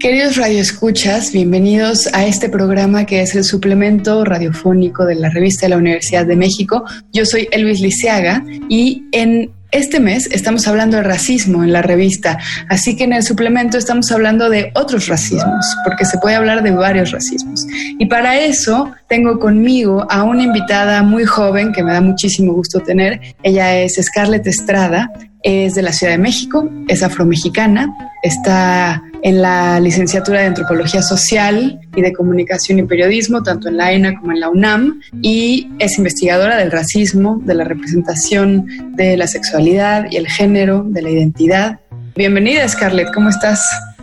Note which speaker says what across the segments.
Speaker 1: Queridos radioescuchas, bienvenidos a este programa que es el suplemento radiofónico de la revista de la Universidad de México. Yo soy Elvis Liceaga y en este mes estamos hablando de racismo en la revista, así que en el suplemento estamos hablando de otros racismos, porque se puede hablar de varios racismos. Y para eso tengo conmigo a una invitada muy joven que me da muchísimo gusto tener. Ella es Scarlett Estrada, es de la Ciudad de México, es afromexicana, está en la licenciatura de Antropología Social y de Comunicación y Periodismo, tanto en la ENA como en la UNAM, y es investigadora del racismo, de la representación de la sexualidad y el género, de la identidad. Bienvenida, Scarlett, ¿cómo estás?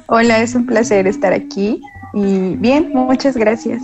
Speaker 2: Hola, es un placer estar aquí y bien, muchas gracias.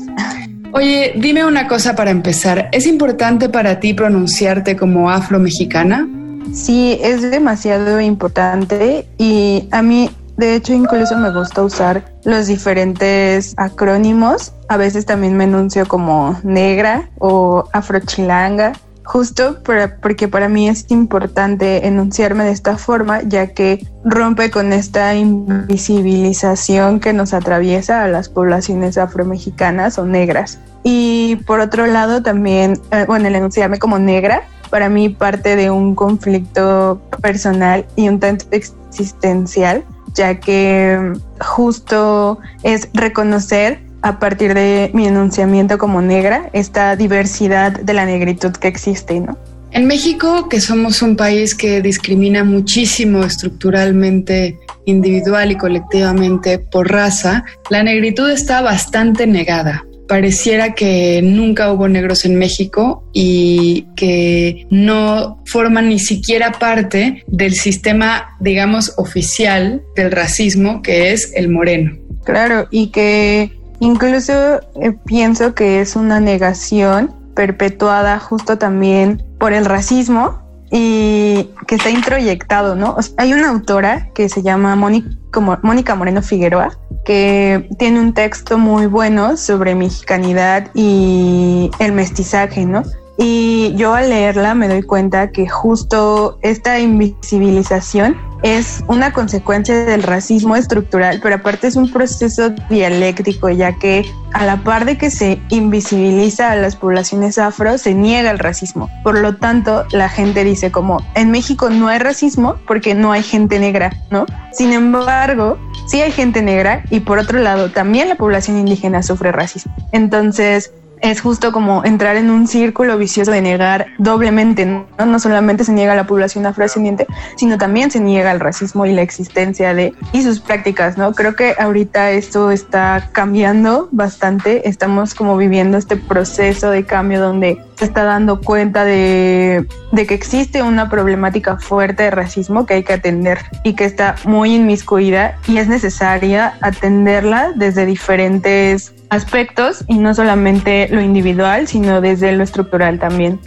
Speaker 1: Oye, dime una cosa para empezar. ¿Es importante para ti pronunciarte como afro-mexicana?
Speaker 2: Sí, es demasiado importante y a mí de hecho, incluso me gusta usar los diferentes acrónimos. A veces también me enuncio como negra o afrochilanga, justo porque para mí es importante enunciarme de esta forma, ya que rompe con esta invisibilización que nos atraviesa a las poblaciones afromexicanas o negras. Y por otro lado, también, eh, bueno, el enunciarme como negra para mí parte de un conflicto personal y un tanto existencial ya que justo es reconocer a partir de mi enunciamiento como negra esta diversidad de la negritud que existe, ¿no?
Speaker 1: En México, que somos un país que discrimina muchísimo estructuralmente, individual y colectivamente por raza, la negritud está bastante negada pareciera que nunca hubo negros en México y que no forman ni siquiera parte del sistema, digamos, oficial del racismo, que es el moreno.
Speaker 2: Claro, y que incluso eh, pienso que es una negación perpetuada justo también por el racismo y que está introyectado, ¿no? hay una autora que se llama Mónica Moreno Figueroa que tiene un texto muy bueno sobre mexicanidad y el mestizaje, ¿no? Y yo al leerla me doy cuenta que justo esta invisibilización es una consecuencia del racismo estructural, pero aparte es un proceso dialéctico, ya que a la par de que se invisibiliza a las poblaciones afro, se niega el racismo. Por lo tanto, la gente dice como, en México no hay racismo porque no hay gente negra, ¿no? Sin embargo, sí hay gente negra y por otro lado, también la población indígena sufre racismo. Entonces, es justo como entrar en un círculo vicioso de negar doblemente, ¿no? No solamente se niega a la población afrodescendiente, sino también se niega el racismo y la existencia de y sus prácticas, ¿no? Creo que ahorita esto está cambiando bastante, estamos como viviendo este proceso de cambio donde se está dando cuenta de, que existe una problemática fuerte de racismo que hay que atender y que está muy inmiscuida y es necesaria atenderla desde diferentes aspectos y no solamente lo individual, sino desde lo estructural también.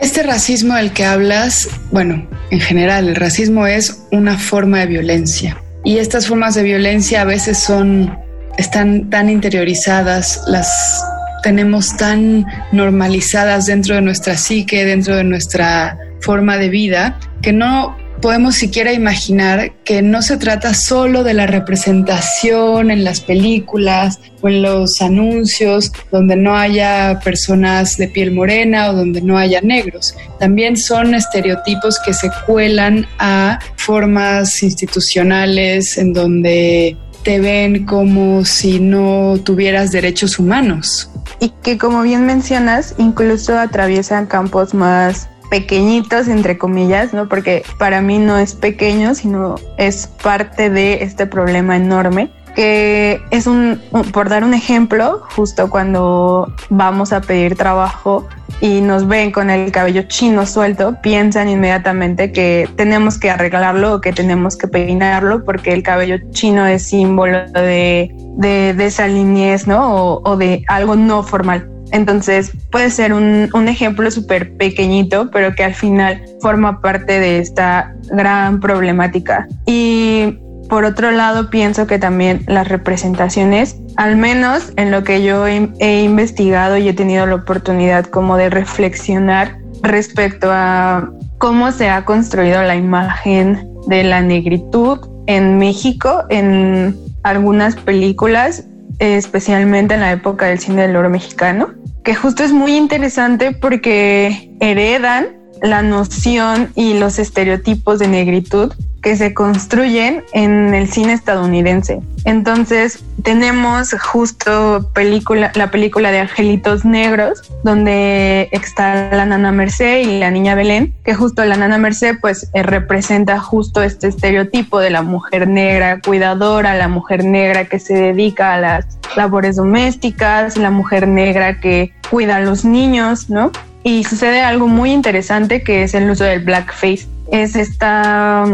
Speaker 1: Este racismo del que hablas, bueno, en general, el racismo es una forma de violencia y estas formas de violencia a veces son están tan interiorizadas, las tenemos tan normalizadas dentro de nuestra psique, dentro de nuestra forma de vida, que no podemos siquiera imaginar que no se trata solo de la representación en las películas o en los anuncios donde no haya personas de piel morena o donde no haya negros. También son estereotipos que se cuelan a formas institucionales en donde te ven como si no tuvieras derechos humanos.
Speaker 2: Y que como bien mencionas, incluso atraviesan campos más pequeñitos, entre comillas, ¿no? Porque para mí no es pequeño, sino es parte de este problema enorme que es un, por dar un ejemplo, justo cuando vamos a pedir trabajo y nos ven con el cabello chino suelto, piensan inmediatamente que tenemos que arreglarlo o que tenemos que peinarlo porque el cabello chino es símbolo de, de, esa niñez, ¿no? O, o de algo no formal. Entonces puede ser un, un ejemplo súper pequeñito, pero que al final forma parte de esta gran problemática. Y por otro lado, pienso que también las representaciones, al menos en lo que yo he, investigado y he tenido la oportunidad como de reflexionar respecto a cómo se ha construido la imagen de la negritud en México, en algunas películas, especialmente en la época del cine del oro mexicano, que justo es muy interesante porque heredan la noción y los estereotipos de negritud que se construyen en el cine estadounidense. Entonces tenemos justo película, la película de Angelitos Negros, donde está la nana Merced y la niña Belén, que justo la nana Merced pues eh, representa justo este estereotipo de la mujer negra cuidadora, la mujer negra que se dedica a las labores domésticas, la mujer negra que cuida a los niños, ¿no? Y sucede algo muy interesante que es el uso del blackface. Es esta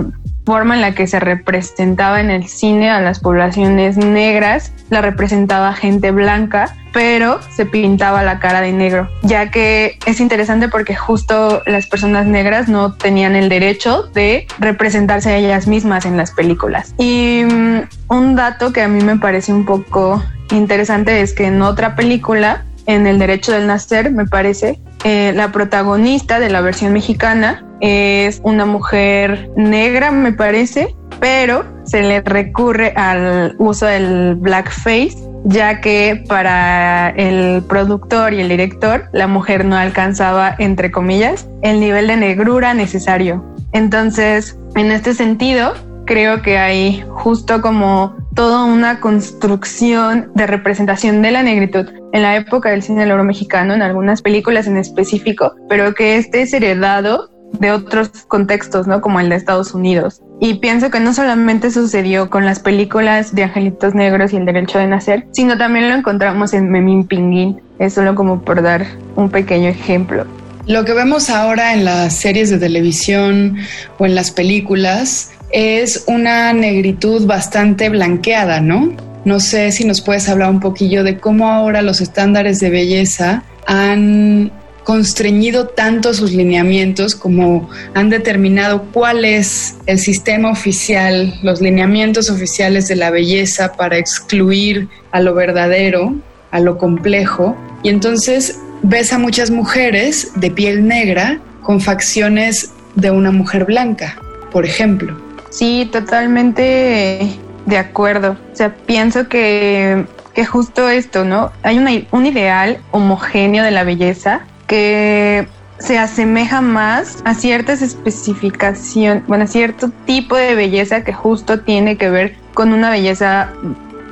Speaker 2: forma en la que se representaba en el cine a las poblaciones negras, la representaba gente blanca, pero se pintaba la cara de negro, ya que es interesante porque justo las personas negras no tenían el derecho de representarse a ellas mismas en las películas. Y mm, un dato que a mí me parece un poco interesante es que en otra película, en El Derecho del Nacer, me parece, eh, la protagonista de la versión mexicana es una mujer negra, me parece, pero se le recurre al uso del blackface, ya que para el productor y el director la mujer no alcanzaba, entre comillas, el nivel de negrura necesario. Entonces, en este sentido, creo que hay justo como toda una construcción de representación de la negritud en la época del cine del oro mexicano, en algunas películas en específico, pero que este es heredado de otros contextos, ¿no? Como el de Estados Unidos. Y pienso que no solamente sucedió con las películas de Angelitos Negros y El Derecho de Nacer, sino también lo encontramos en Memín Pinguín. Es solo como por dar un pequeño ejemplo.
Speaker 1: Lo que vemos ahora en las series de televisión o en las películas es una negritud bastante blanqueada, ¿no? No sé si nos puedes hablar un poquillo de cómo ahora los estándares de belleza han constreñido tanto sus lineamientos como han determinado cuál es el sistema oficial, los lineamientos oficiales de la belleza para excluir a lo verdadero, a lo complejo. Y entonces ves a muchas mujeres de piel negra con facciones de una mujer blanca, por ejemplo.
Speaker 2: Sí, totalmente de acuerdo. O sea, pienso que, que justo esto, ¿no? Hay un ideal homogéneo de la belleza que se asemeja más a ciertas especificaciones, bueno, a cierto tipo de belleza que justo tiene que ver con una belleza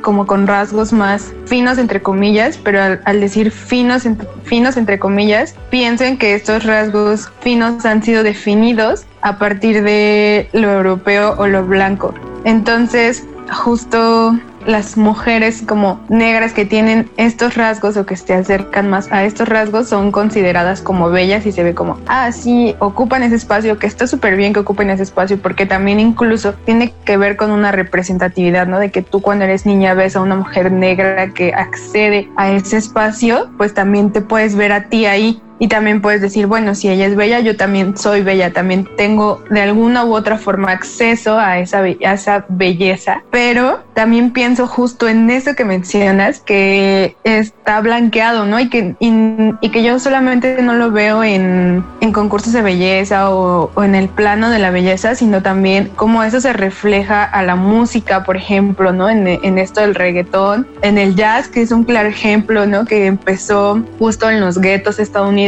Speaker 2: como con rasgos más finos entre comillas, pero al, decir finos, finos entre comillas, piensen que estos rasgos finos han sido definidos a partir de lo europeo o lo blanco. Entonces, justo las mujeres como negras que tienen estos rasgos o que se acercan más a estos rasgos son consideradas como bellas y se ve como, ah, sí, ocupan ese espacio, que está súper bien que ocupen ese espacio porque también incluso tiene que ver con una representatividad, ¿no? De que tú cuando eres niña ves a una mujer negra que accede a ese espacio, pues también te puedes ver a ti ahí y también puedes decir, bueno, si ella es bella, yo también soy bella, también tengo de alguna u otra forma acceso a esa, esa belleza, pero también pienso justo en eso que mencionas, que está blanqueado, ¿no? Y que, y, que yo solamente no lo veo en, en concursos de belleza o, o, en el plano de la belleza, sino también cómo eso se refleja a la música, por ejemplo, ¿no? En, en esto del reggaetón, en el jazz, que es un claro ejemplo, ¿no? Que empezó justo en los guetos estadounidenses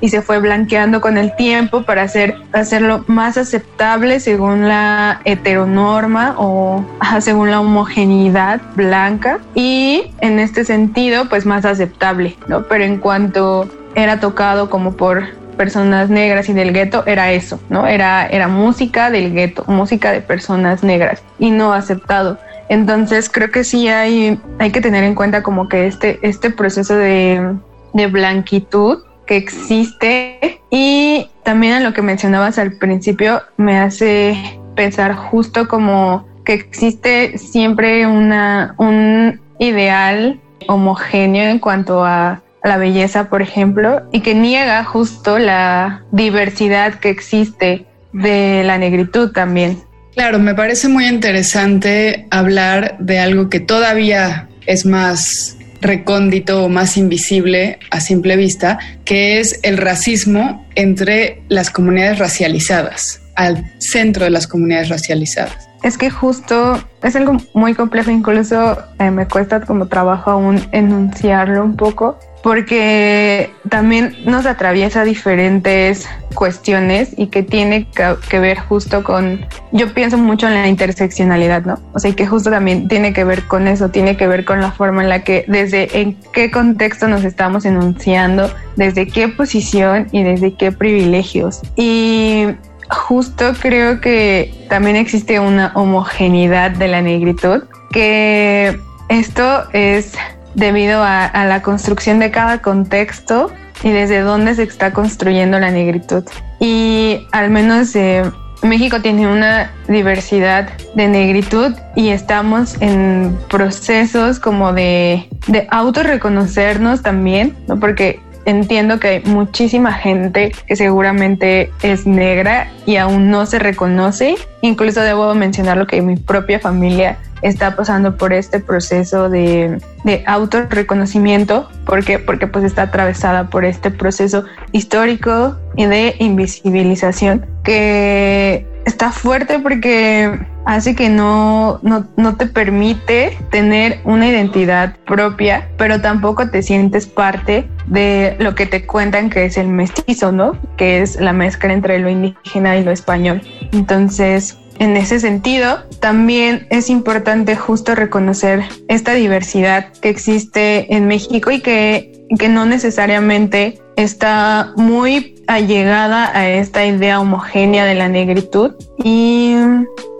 Speaker 2: y se fue blanqueando con el tiempo para hacer, hacerlo más aceptable según la heteronorma o según la homogeneidad blanca y en este sentido pues más aceptable, ¿no? Pero en cuanto era tocado como por personas negras y del gueto era eso, ¿no? Era, era música del gueto, música de personas negras y no aceptado. Entonces creo que sí hay, hay que tener en cuenta como que este, este proceso de, de blanquitud que existe y también en lo que mencionabas al principio me hace pensar justo como que existe siempre una, un ideal homogéneo en cuanto a, la belleza, por ejemplo, y que niega justo la diversidad que existe de la negritud también.
Speaker 1: Claro, me parece muy interesante hablar de algo que todavía es más recóndito o más invisible a simple vista, que es el racismo entre las comunidades racializadas, al centro de las comunidades racializadas.
Speaker 2: Es que justo es algo muy complejo, incluso eh, me cuesta como trabajo aún enunciarlo un poco, porque también nos atraviesa diferentes cuestiones y que tiene que ver justo con, yo pienso mucho en la interseccionalidad, ¿no? O sea, que justo también tiene que ver con eso, tiene que ver con la forma en la que, desde en qué contexto nos estamos enunciando, desde qué posición y desde qué privilegios. Y justo creo que también existe una homogeneidad de la negritud, que esto es debido a, la construcción de cada contexto y desde dónde se está construyendo la negritud. Y al menos eh, México tiene una diversidad de negritud y estamos en procesos como de, de autorreconocernos también, ¿no? porque entiendo que hay muchísima gente que seguramente es negra y aún no se reconoce. Incluso debo mencionar lo que mi propia familia está pasando por este proceso de, de autorreconocimiento. ¿Por qué? Porque pues está atravesada por este proceso histórico y de invisibilización que está fuerte porque hace que no, no, no, te permite tener una identidad propia, pero tampoco te sientes parte de lo que te cuentan que es el mestizo, ¿no? Que es la mezcla entre lo indígena y lo español. Entonces, en ese sentido, también es importante justo reconocer esta diversidad que existe en México y que, que no necesariamente está muy allegada a esta idea homogénea de la negritud y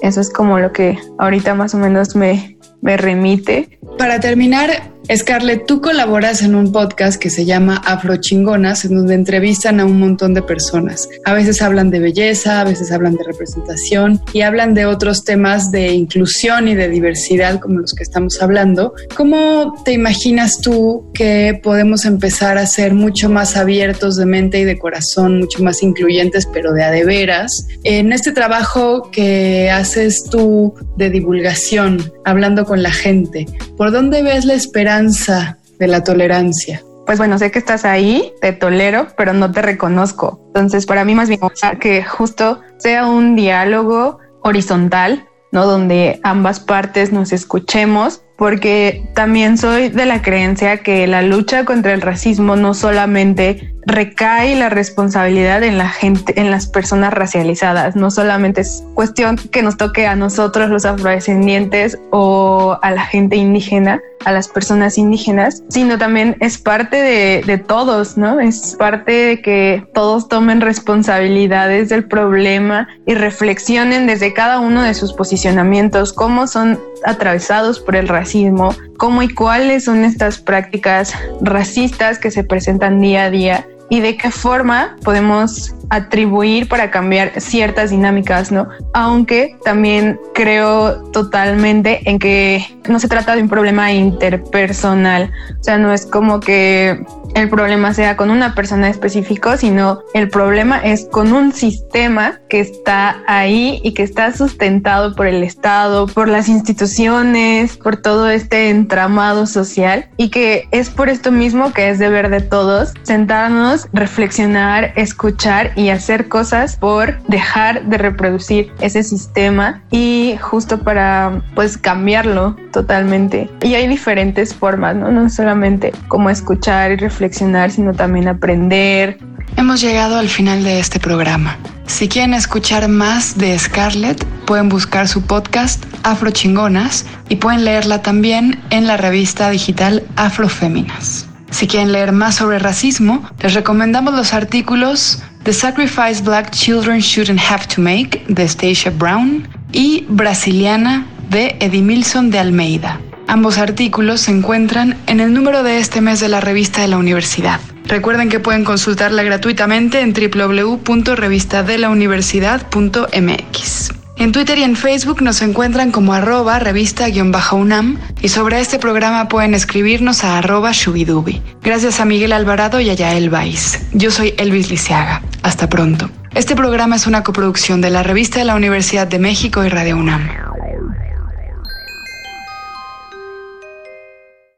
Speaker 2: eso es como lo que ahorita más o menos me, me remite.
Speaker 1: Para terminar, Scarlett, tú colaboras en un podcast que se llama Afrochingonas, en donde entrevistan a un montón de personas. A veces hablan de belleza, a veces hablan de representación y hablan de otros temas de inclusión y de diversidad como los que estamos hablando. ¿Cómo te imaginas tú que podemos empezar a ser mucho más abiertos de mente y de corazón, mucho más incluyentes, pero de a de veras? En este trabajo que haces tú de divulgación, hablando con la gente, ¿por dónde ves la esperanza? de la tolerancia?
Speaker 2: Pues bueno, sé que estás ahí, te tolero, pero no te reconozco. Entonces, para mí más bien que justo sea un diálogo horizontal, ¿no? Donde ambas partes nos escuchemos, porque también soy de la creencia que la lucha contra el racismo no solamente recae la responsabilidad en la gente, en las personas racializadas. No solamente es cuestión que nos toque a nosotros los afrodescendientes o a la gente indígena, a las personas indígenas, sino también es parte de, de todos, ¿no? Es parte de que todos tomen responsabilidades del problema y reflexionen desde cada uno de sus posicionamientos, cómo son atravesados por el racismo, cómo y cuáles son estas prácticas racistas que se presentan día a día y de qué forma podemos atribuir para cambiar ciertas dinámicas, ¿no? Aunque también creo totalmente en que no se trata de un problema interpersonal, o sea, no es como que el problema sea con una persona específica, sino el problema es con un sistema que está ahí y que está sustentado por el Estado, por las instituciones, por todo este entramado social y que es por esto mismo que es deber de todos sentarnos, reflexionar, escuchar y hacer cosas por dejar de reproducir ese sistema y justo para pues cambiarlo totalmente. Y hay diferentes formas, ¿no? No solamente como escuchar y reflexionar, sino también aprender.
Speaker 1: Hemos llegado al final de este programa. Si quieren escuchar más de Scarlett, pueden buscar su podcast Afro Chingonas y pueden leerla también en la revista digital Afroféminas. Si quieren leer más sobre racismo, les recomendamos los artículos The Sacrifice Black Children Shouldn't Have to Make de Stacia Brown y Brasiliana de Edimilson de Almeida. Ambos artículos se encuentran en el número de este mes de la revista de la universidad. Recuerden que pueden consultarla gratuitamente en www.revistadelauniversidad.mx. En Twitter y en Facebook nos encuentran como arroba revista-unam y sobre este programa pueden escribirnos a arroba shubidubi. Gracias a Miguel Alvarado y a Yael Baiz. Yo soy Elvis Liceaga. Hasta pronto. Este programa es una coproducción de la Revista de la Universidad de México y Radio UNAM.